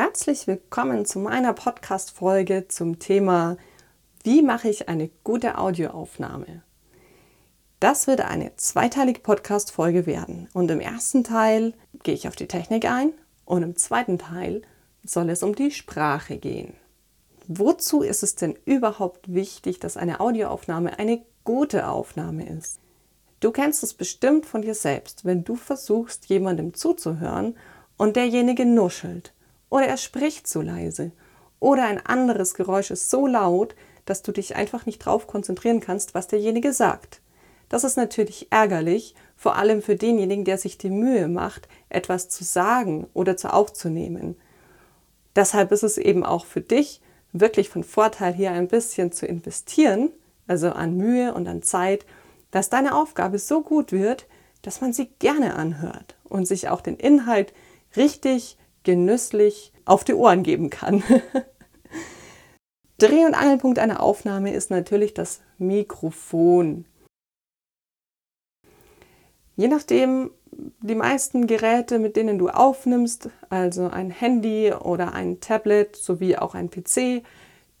Herzlich willkommen zu meiner Podcast-Folge zum Thema Wie mache ich eine gute Audioaufnahme? Das wird eine zweiteilige Podcast-Folge werden. Und im ersten Teil gehe ich auf die Technik ein und im zweiten Teil soll es um die Sprache gehen. Wozu ist es denn überhaupt wichtig, dass eine Audioaufnahme eine gute Aufnahme ist? Du kennst es bestimmt von dir selbst, wenn du versuchst, jemandem zuzuhören und derjenige nuschelt oder er spricht zu leise oder ein anderes Geräusch ist so laut, dass du dich einfach nicht drauf konzentrieren kannst, was derjenige sagt. Das ist natürlich ärgerlich, vor allem für denjenigen, der sich die Mühe macht, etwas zu sagen oder zu aufzunehmen. Deshalb ist es eben auch für dich wirklich von Vorteil, hier ein bisschen zu investieren, also an Mühe und an Zeit, dass deine Aufgabe so gut wird, dass man sie gerne anhört und sich auch den Inhalt richtig genüsslich auf die Ohren geben kann. Dreh- und Angelpunkt einer Aufnahme ist natürlich das Mikrofon. Je nachdem, die meisten Geräte, mit denen du aufnimmst, also ein Handy oder ein Tablet sowie auch ein PC,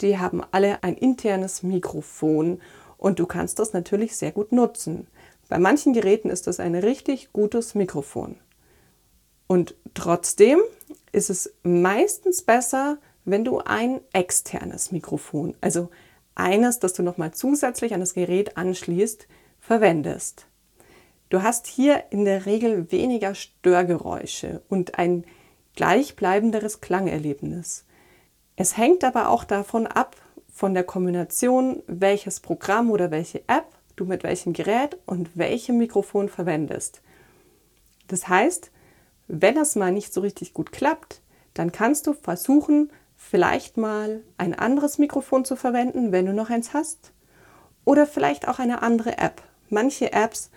die haben alle ein internes Mikrofon und du kannst das natürlich sehr gut nutzen. Bei manchen Geräten ist das ein richtig gutes Mikrofon. Und trotzdem ist es meistens besser, wenn du ein externes Mikrofon, also eines, das du nochmal zusätzlich an das Gerät anschließt, verwendest. Du hast hier in der Regel weniger Störgeräusche und ein gleichbleibenderes Klangerlebnis. Es hängt aber auch davon ab, von der Kombination, welches Programm oder welche App du mit welchem Gerät und welchem Mikrofon verwendest. Das heißt, wenn das mal nicht so richtig gut klappt, dann kannst du versuchen, vielleicht mal ein anderes Mikrofon zu verwenden, wenn du noch eins hast. Oder vielleicht auch eine andere App. Manche Apps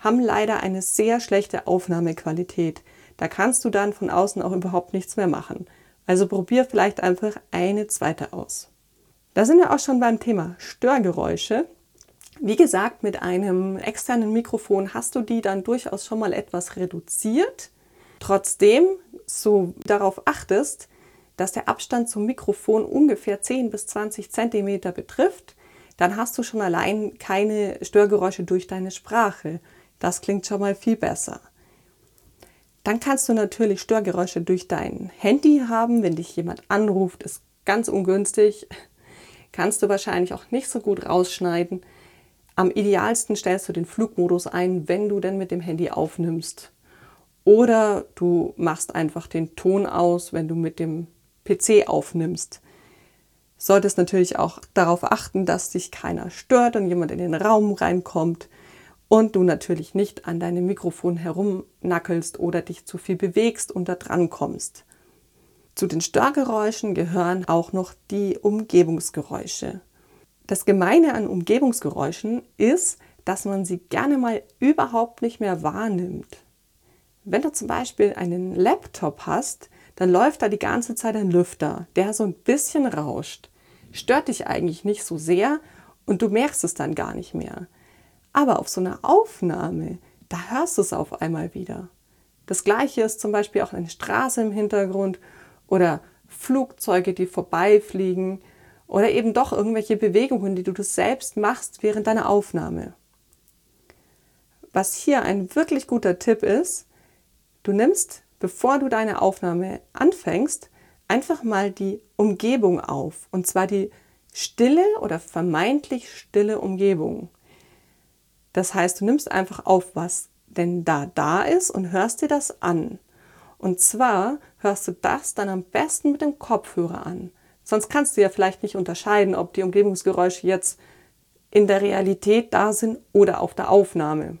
haben leider eine sehr schlechte Aufnahmequalität. Da kannst du dann von außen auch überhaupt nichts mehr machen. Also probier vielleicht einfach eine zweite aus. Da sind wir auch schon beim Thema Störgeräusche. Wie gesagt, mit einem externen Mikrofon hast du die dann durchaus schon mal etwas reduziert. Trotzdem, so darauf achtest, dass der Abstand zum Mikrofon ungefähr 10 bis 20 Zentimeter betrifft, dann hast du schon allein keine Störgeräusche durch deine Sprache. Das klingt schon mal viel besser. Dann kannst du natürlich Störgeräusche durch dein Handy haben, wenn dich jemand anruft, ist ganz ungünstig. Kannst du wahrscheinlich auch nicht so gut rausschneiden. Am idealsten stellst du den Flugmodus ein, wenn du denn mit dem Handy aufnimmst. Oder du machst einfach den Ton aus, wenn du mit dem PC aufnimmst. Solltest natürlich auch darauf achten, dass dich keiner stört und jemand in den Raum reinkommt und du natürlich nicht an deinem Mikrofon herumnackelst oder dich zu viel bewegst und da dran kommst. Zu den Störgeräuschen gehören auch noch die Umgebungsgeräusche. Das Gemeine an Umgebungsgeräuschen ist, dass man sie gerne mal überhaupt nicht mehr wahrnimmt. Wenn du zum Beispiel einen Laptop hast, dann läuft da die ganze Zeit ein Lüfter, der so ein bisschen rauscht. Stört dich eigentlich nicht so sehr und du merkst es dann gar nicht mehr. Aber auf so einer Aufnahme, da hörst du es auf einmal wieder. Das gleiche ist zum Beispiel auch eine Straße im Hintergrund oder Flugzeuge, die vorbeifliegen oder eben doch irgendwelche Bewegungen, die du selbst machst während deiner Aufnahme. Was hier ein wirklich guter Tipp ist, Du nimmst, bevor du deine Aufnahme anfängst, einfach mal die Umgebung auf. Und zwar die stille oder vermeintlich stille Umgebung. Das heißt, du nimmst einfach auf, was denn da da ist und hörst dir das an. Und zwar hörst du das dann am besten mit dem Kopfhörer an. Sonst kannst du ja vielleicht nicht unterscheiden, ob die Umgebungsgeräusche jetzt in der Realität da sind oder auf der Aufnahme.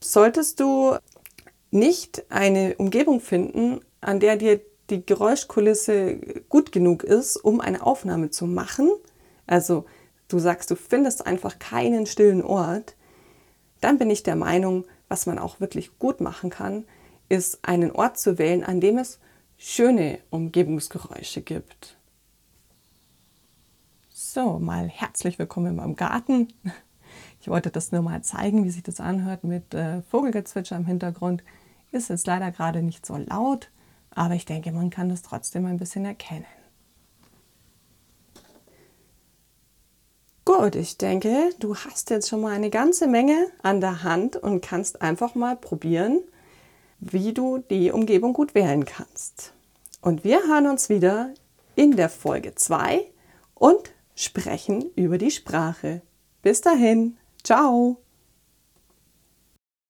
Solltest du nicht eine Umgebung finden, an der dir die Geräuschkulisse gut genug ist, um eine Aufnahme zu machen, also du sagst, du findest einfach keinen stillen Ort, dann bin ich der Meinung, was man auch wirklich gut machen kann, ist einen Ort zu wählen, an dem es schöne Umgebungsgeräusche gibt. So, mal herzlich willkommen in meinem Garten. Ich wollte das nur mal zeigen, wie sich das anhört mit äh, Vogelgezwitscher im Hintergrund. Ist jetzt leider gerade nicht so laut, aber ich denke, man kann das trotzdem ein bisschen erkennen. Gut, ich denke, du hast jetzt schon mal eine ganze Menge an der Hand und kannst einfach mal probieren, wie du die Umgebung gut wählen kannst. Und wir hören uns wieder in der Folge 2 und sprechen über die Sprache. Bis dahin, ciao!